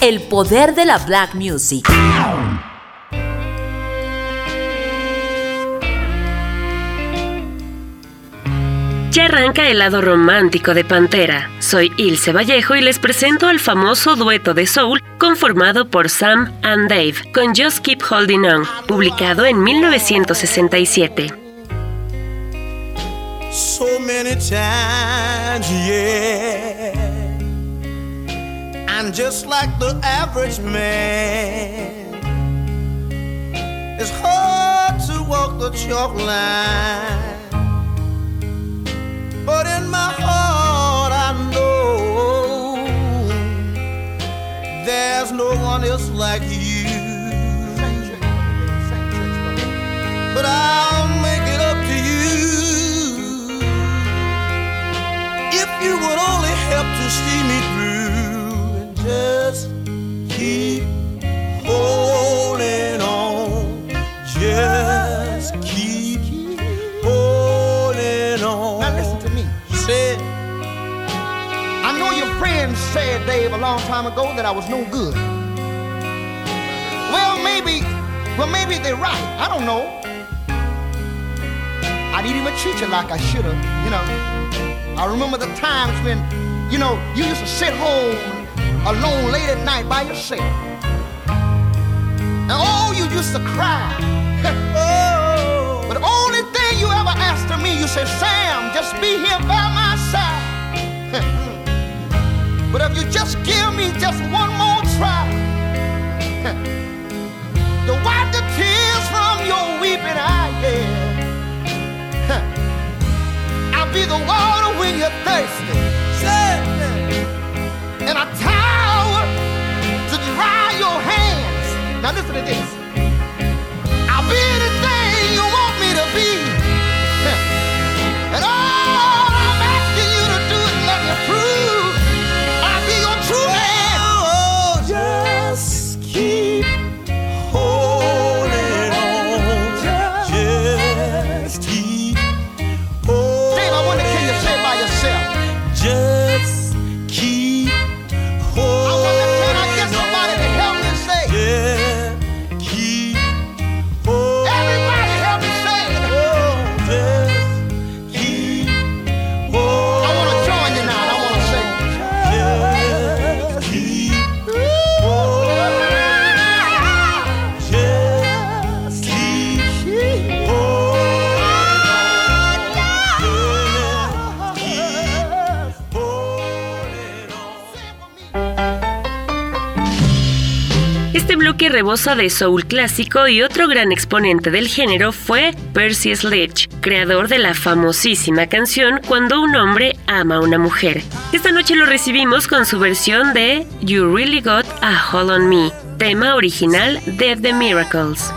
el poder de la black music. Ya arranca el lado romántico de Pantera. Soy Ilse Vallejo y les presento al famoso dueto de soul conformado por Sam and Dave con Just Keep Holding On, publicado en 1967. So many times, yeah. And just like the average man, it's hard to walk the chalk line. But in my heart, I know there's no one else like you. But I'll make it up to you if you would only help to see me just keep holding on. Just keep holding on. Now listen to me. Say, I know your friends said, Dave, a long time ago that I was no good. Well, maybe, well, maybe they're right. I don't know. I didn't even treat you like I should have, you know. I remember the times when, you know, you used to sit home alone late at night by yourself. And oh, you used to cry. but the only thing you ever asked of me, you said, Sam, just be here by my side. but if you just give me just one more try to wipe the tears from your weeping eye, yeah. I'll be the water when you're thirsty. Now listen to this. I'll be Bloque rebosa de soul clásico y otro gran exponente del género fue Percy Sledge, creador de la famosísima canción Cuando un hombre ama a una mujer. Esta noche lo recibimos con su versión de You Really Got a Hold on Me, tema original de The Miracles.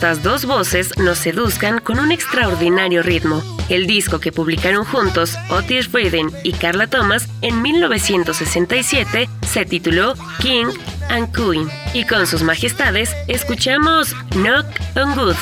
Estas dos voces nos seduzcan con un extraordinario ritmo. El disco que publicaron juntos Otis Redding y Carla Thomas en 1967 se tituló King and Queen y con sus majestades escuchamos Knock on Good.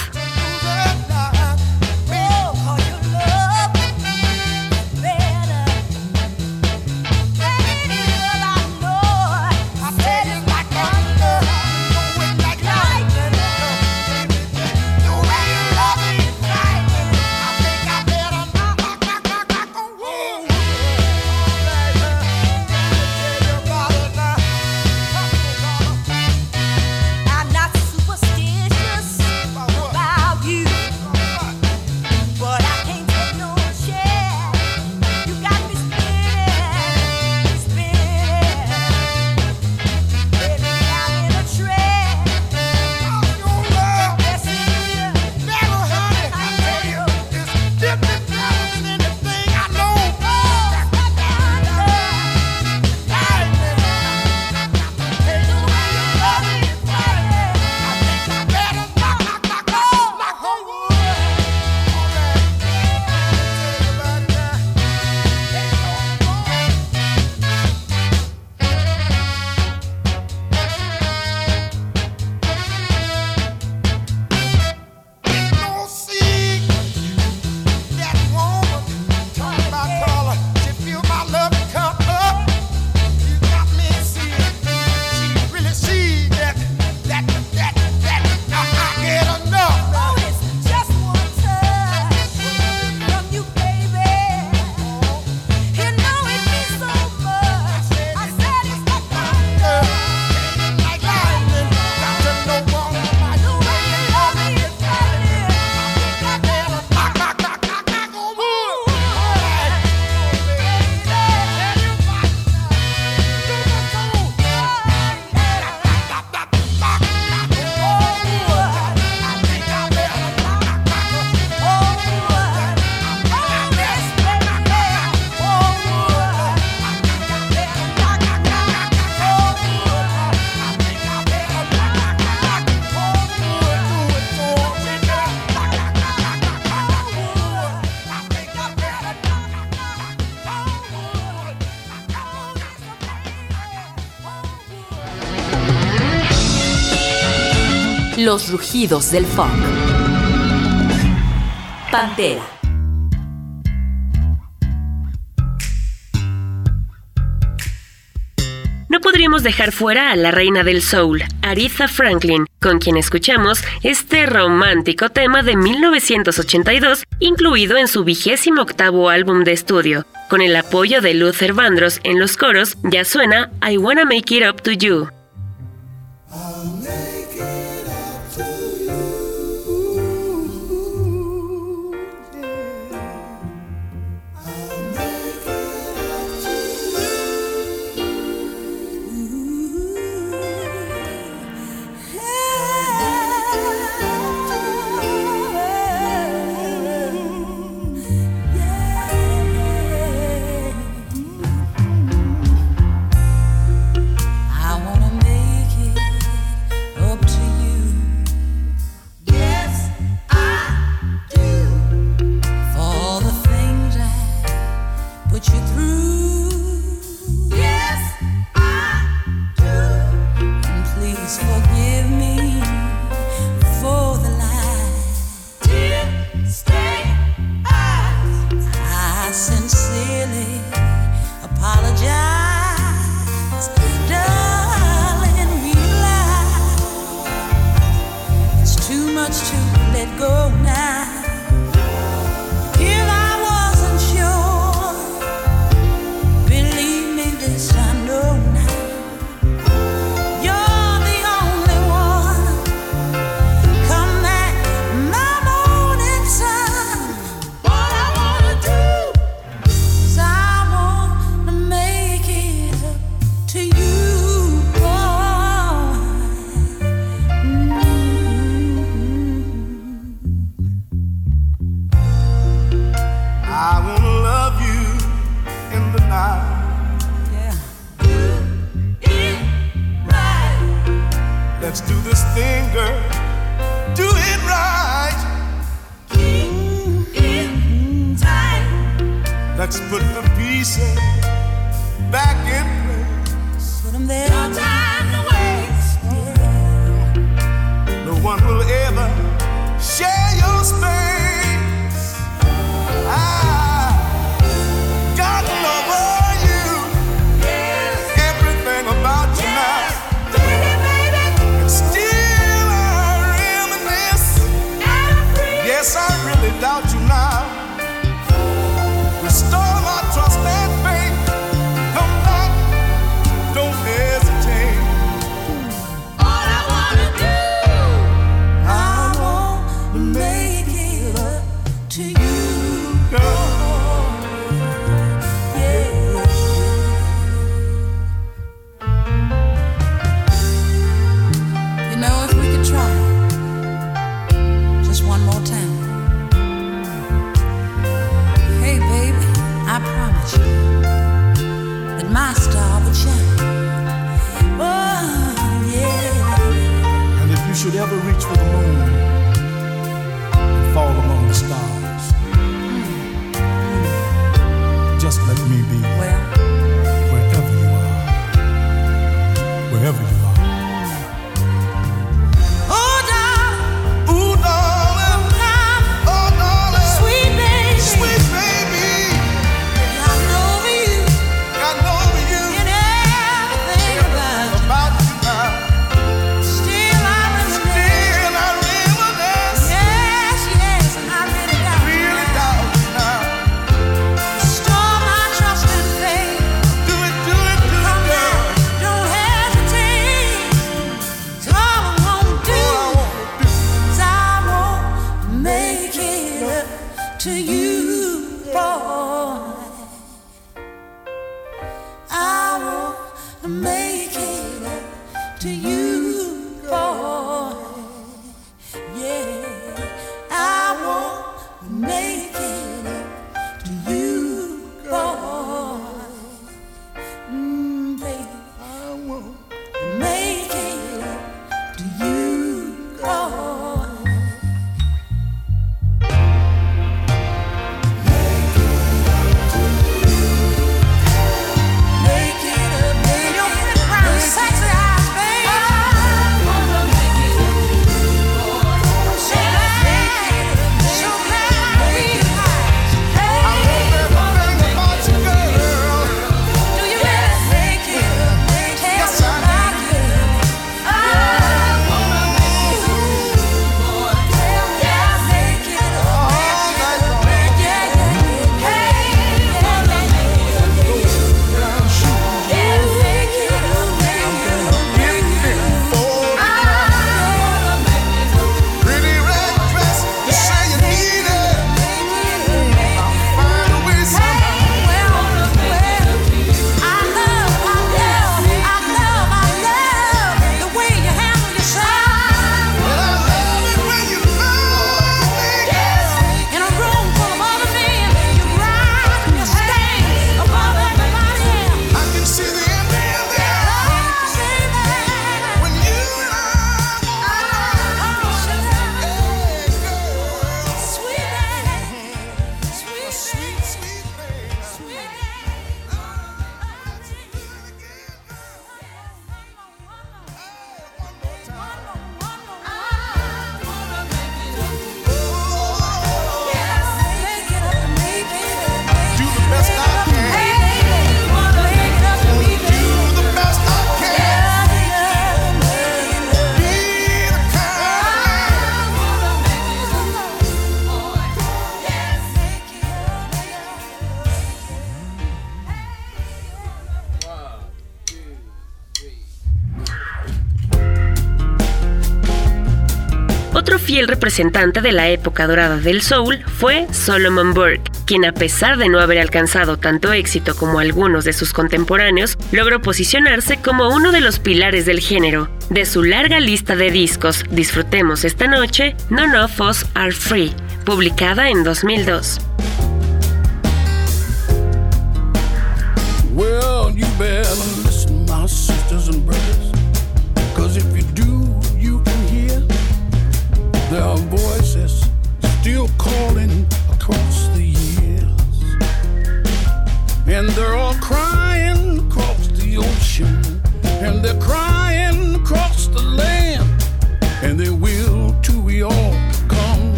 Los rugidos del funk. Pantera. No podríamos dejar fuera a la reina del soul, Aretha Franklin, con quien escuchamos este romántico tema de 1982, incluido en su vigésimo octavo álbum de estudio. Con el apoyo de Luther Vandross en los coros, ya suena I Wanna Make It Up to You. representante de la época dorada del soul fue Solomon Burke, quien a pesar de no haber alcanzado tanto éxito como algunos de sus contemporáneos, logró posicionarse como uno de los pilares del género. De su larga lista de discos, disfrutemos esta noche None of Us Are Free, publicada en 2002.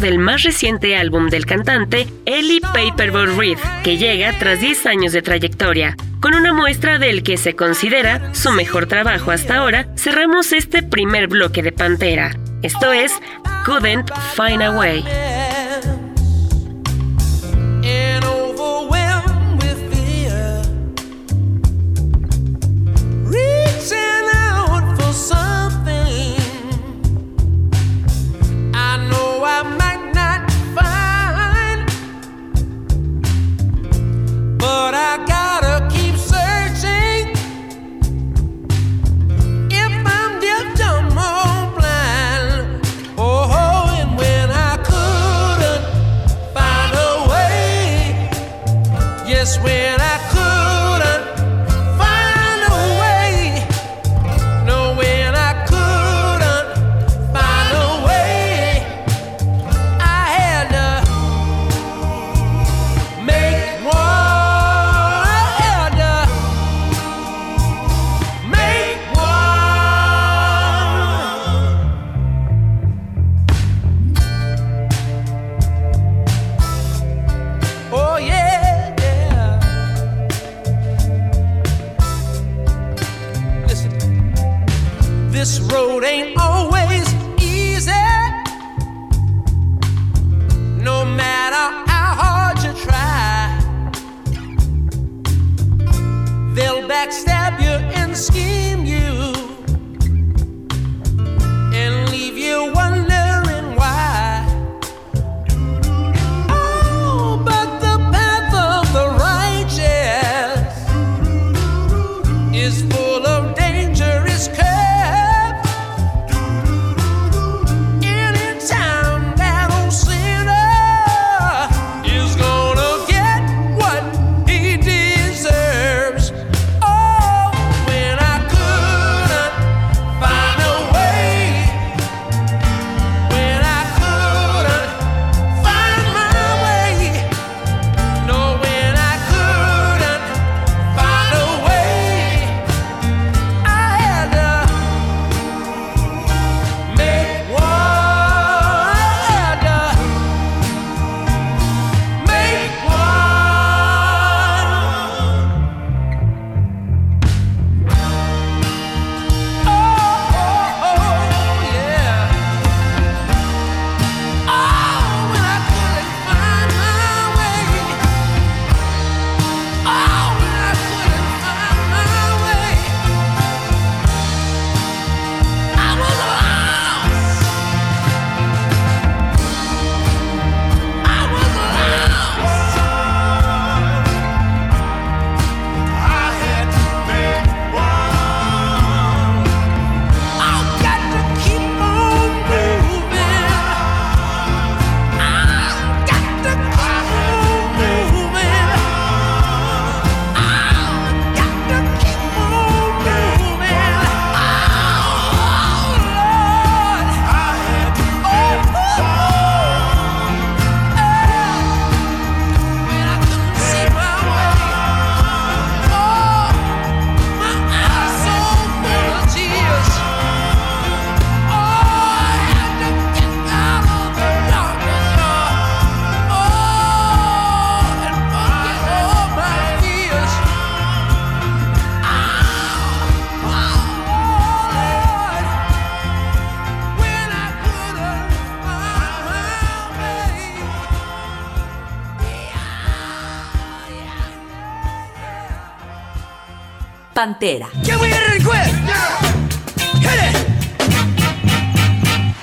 del más reciente álbum del cantante, Ellie Paperboy Reed, que llega tras 10 años de trayectoria. Con una muestra del que se considera su mejor trabajo hasta ahora, cerramos este primer bloque de Pantera. Esto es Couldn't Find a Way.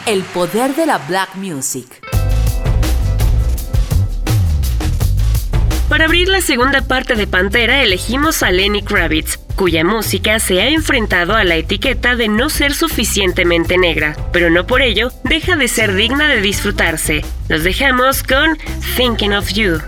El poder de la black music. Para abrir la segunda parte de Pantera elegimos a Lenny Kravitz, cuya música se ha enfrentado a la etiqueta de no ser suficientemente negra, pero no por ello deja de ser digna de disfrutarse. Los dejamos con Thinking of You.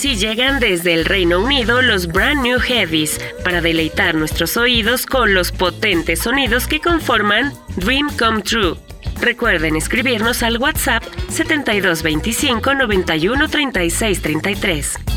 Así llegan desde el Reino Unido los Brand New Heavies para deleitar nuestros oídos con los potentes sonidos que conforman Dream Come True. Recuerden escribirnos al WhatsApp 7225 91 36 33.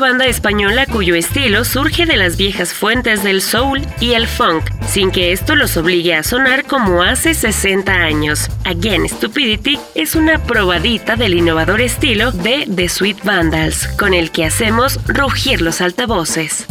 Banda española cuyo estilo surge de las viejas fuentes del soul y el funk, sin que esto los obligue a sonar como hace 60 años. Again Stupidity es una probadita del innovador estilo de The Sweet Vandals, con el que hacemos rugir los altavoces.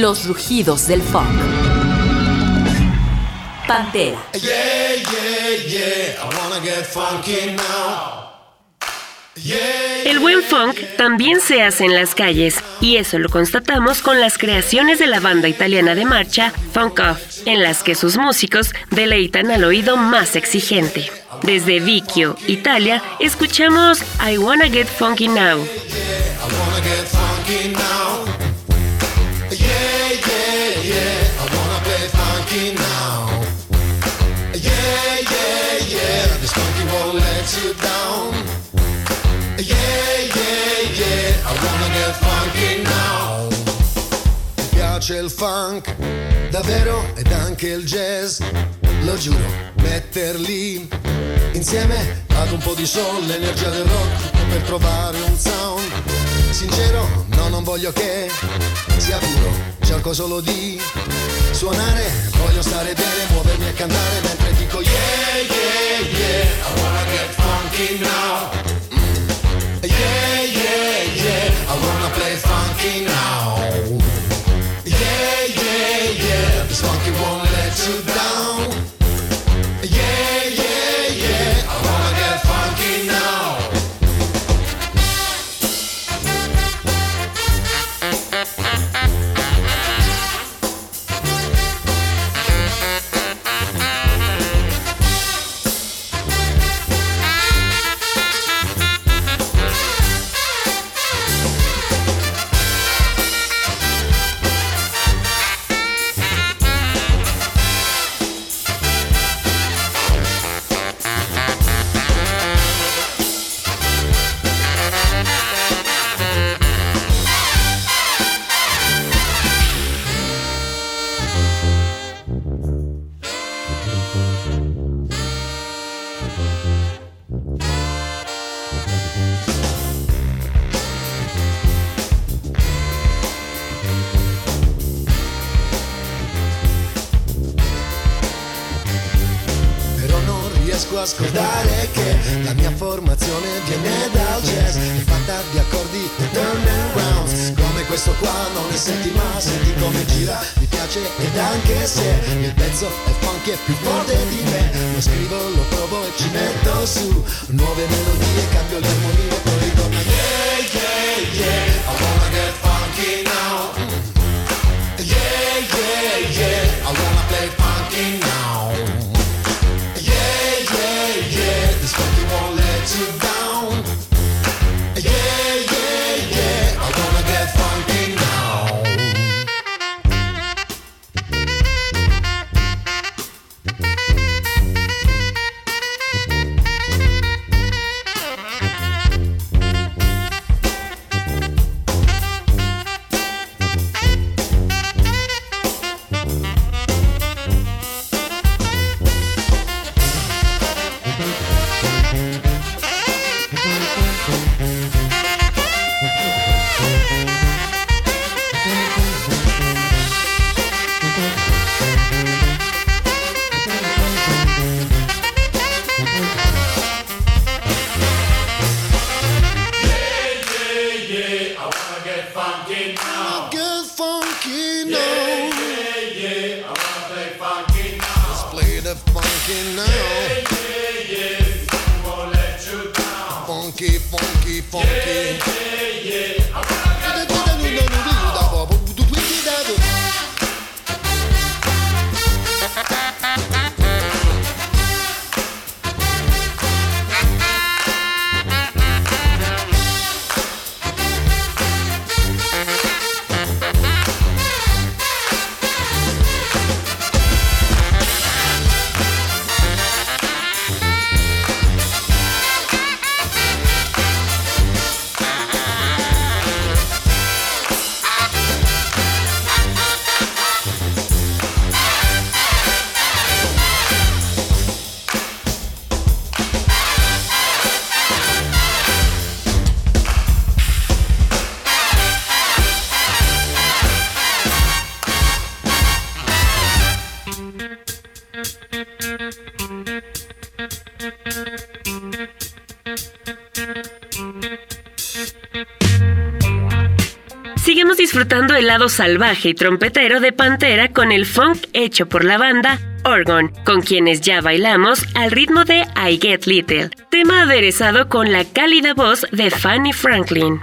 Los rugidos del funk. Pantera. Yeah, yeah, yeah. I wanna get funky now. Yeah, El buen funk también se hace en las calles, y eso lo constatamos con las creaciones de la banda italiana de marcha Funk Off, en las que sus músicos deleitan al oído más exigente. Desde Vicchio, Italia, escuchamos I Wanna Get Funky Now. Il funk, davvero, ed anche il jazz. Lo giuro, metterli insieme ad un po' di soul, l'energia del rock per trovare un sound. Sincero, no, non voglio che sia puro, cerco solo di suonare, voglio stare bene, muovermi e cantare mentre dico yeah, yeah, yeah, I wanna get funky now. Mm. Yeah, yeah, yeah, I wanna play funky now. Funky won't let you down. Riesco a scordare che la mia formazione viene dal jazz È fatta di accordi e turn and rounds Come questo qua non ne senti ma senti come gira Mi piace ed anche se il pezzo è funky è più forte di me. Lo scrivo, lo provo e ci metto su Nuove melodie, cambio le armonie Poi ritorna won't let you down. El lado salvaje y trompetero de Pantera con el funk hecho por la banda Orgon, con quienes ya bailamos al ritmo de I Get Little, tema aderezado con la cálida voz de Fanny Franklin.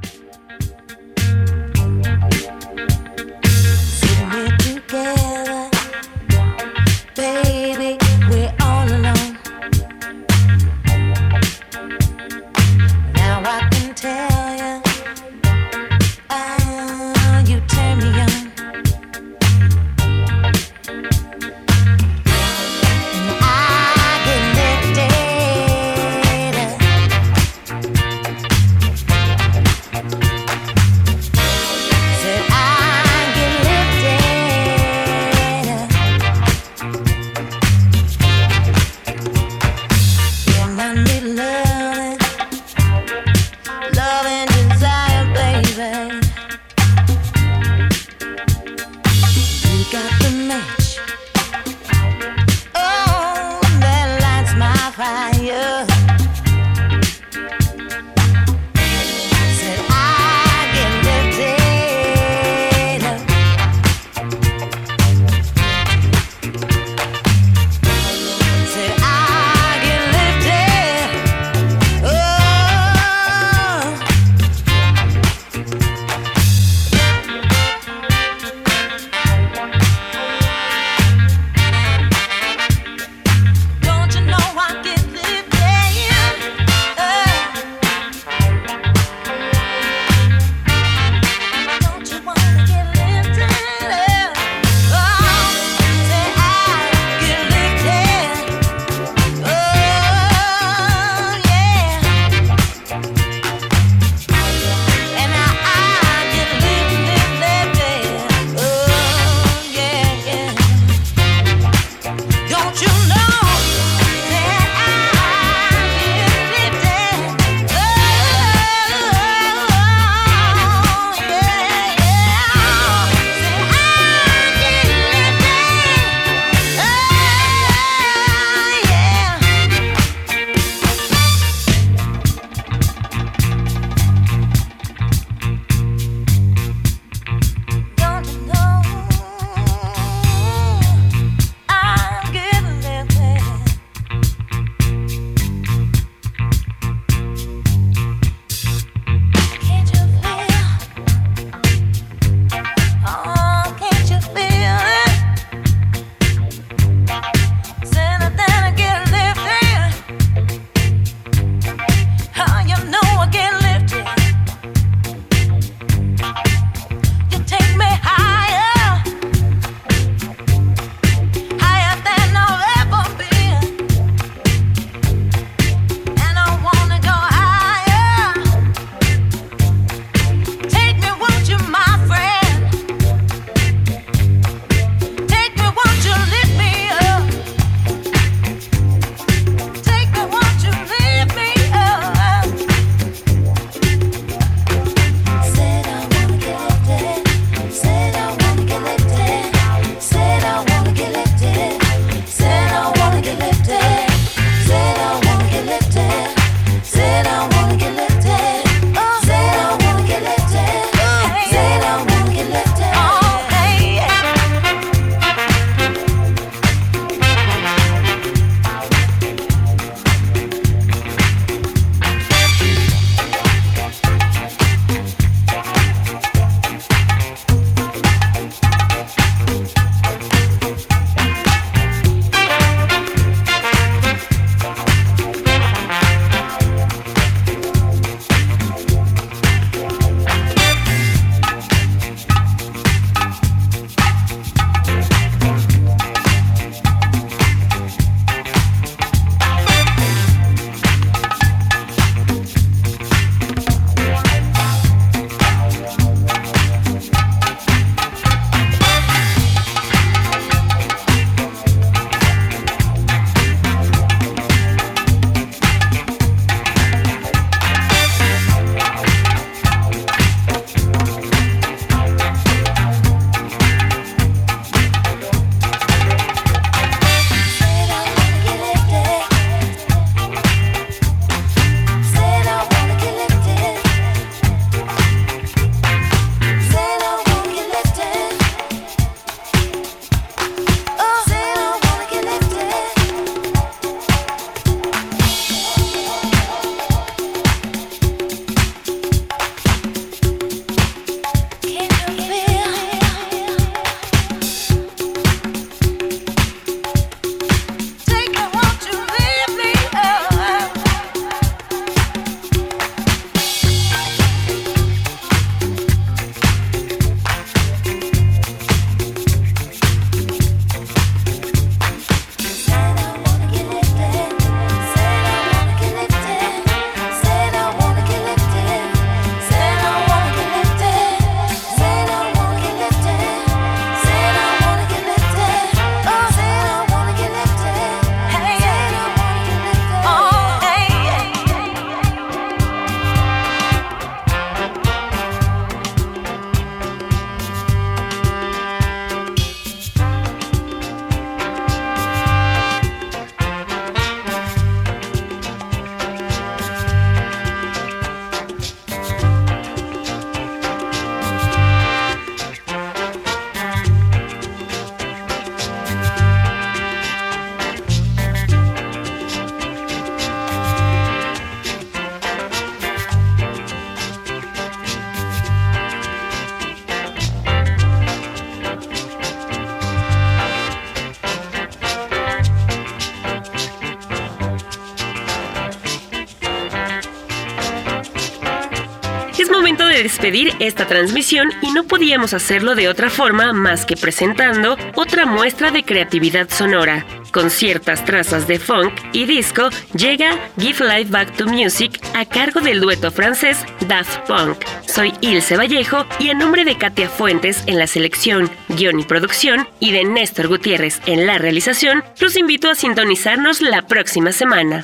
De despedir esta transmisión y no podíamos hacerlo de otra forma más que presentando otra muestra de creatividad sonora. Con ciertas trazas de funk y disco, llega Give Life Back to Music a cargo del dueto francés Daft Punk. Soy Ilse Vallejo y a nombre de Katia Fuentes en la selección, guion y producción y de Néstor Gutiérrez en la realización, los invito a sintonizarnos la próxima semana.